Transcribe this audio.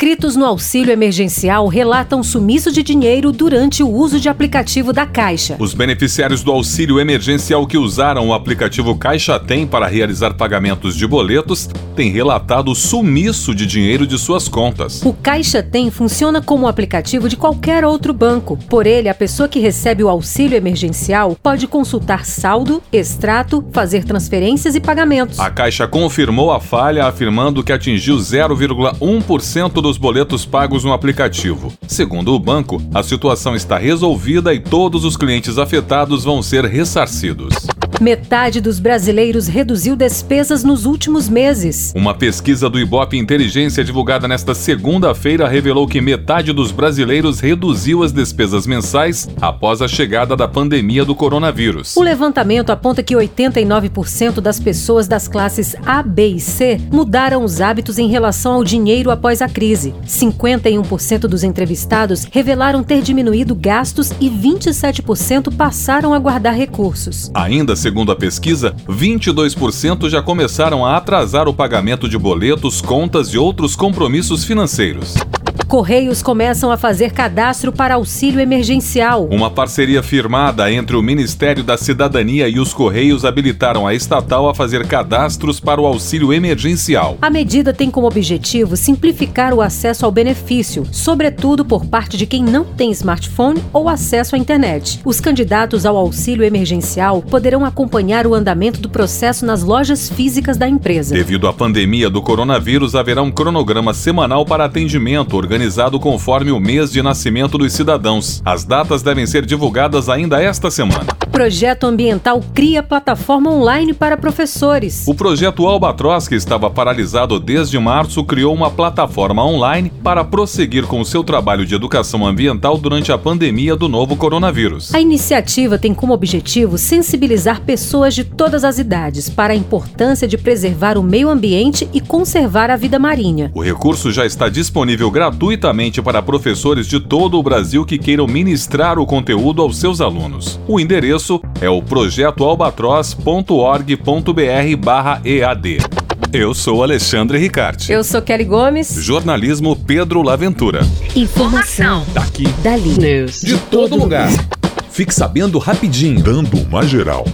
Inscritos no auxílio emergencial relatam sumiço de dinheiro durante o uso de aplicativo da Caixa. Os beneficiários do auxílio emergencial que usaram o aplicativo Caixa Tem para realizar pagamentos de boletos têm relatado sumiço de dinheiro de suas contas. O Caixa Tem funciona como um aplicativo de qualquer outro banco. Por ele, a pessoa que recebe o auxílio emergencial pode consultar saldo, extrato, fazer transferências e pagamentos. A Caixa confirmou a falha, afirmando que atingiu 0,1% dos boletos pagos no aplicativo. Segundo o banco, a situação está resolvida e todos os clientes afetados vão ser ressarcidos. Metade dos brasileiros reduziu despesas nos últimos meses. Uma pesquisa do Ibope Inteligência divulgada nesta segunda-feira revelou que metade dos brasileiros reduziu as despesas mensais após a chegada da pandemia do coronavírus. O levantamento aponta que 89% das pessoas das classes A, B e C mudaram os hábitos em relação ao dinheiro após a crise. 51% dos entrevistados revelaram ter diminuído gastos e 27% passaram a guardar recursos. Ainda segundo a pesquisa, 22% já começaram a atrasar o pagamento de boletos, contas e outros compromissos financeiros. Correios começam a fazer cadastro para auxílio emergencial. Uma parceria firmada entre o Ministério da Cidadania e os Correios habilitaram a estatal a fazer cadastros para o auxílio emergencial. A medida tem como objetivo simplificar o acesso ao benefício, sobretudo por parte de quem não tem smartphone ou acesso à internet. Os candidatos ao auxílio emergencial poderão acompanhar o andamento do processo nas lojas físicas da empresa. Devido à pandemia do coronavírus, haverá um cronograma semanal para atendimento organizado conforme o mês de nascimento dos cidadãos. As datas devem ser divulgadas ainda esta semana. Projeto ambiental cria plataforma online para professores. O projeto Albatroz, que estava paralisado desde março, criou uma plataforma online para prosseguir com o seu trabalho de educação ambiental durante a pandemia do novo coronavírus. A iniciativa tem como objetivo sensibilizar pessoas de todas as idades para a importância de preservar o meio ambiente e conservar a vida marinha. O recurso já está disponível gratuitamente para professores de todo o Brasil que queiram ministrar o conteúdo aos seus alunos. O endereço é o projetoalbatroz.org.br/ead. Eu sou Alexandre Ricarte. Eu sou Kelly Gomes. Jornalismo Pedro Laventura. Informação. Daqui. Dali. News. De todo lugar. Fique sabendo rapidinho. Dando uma geral.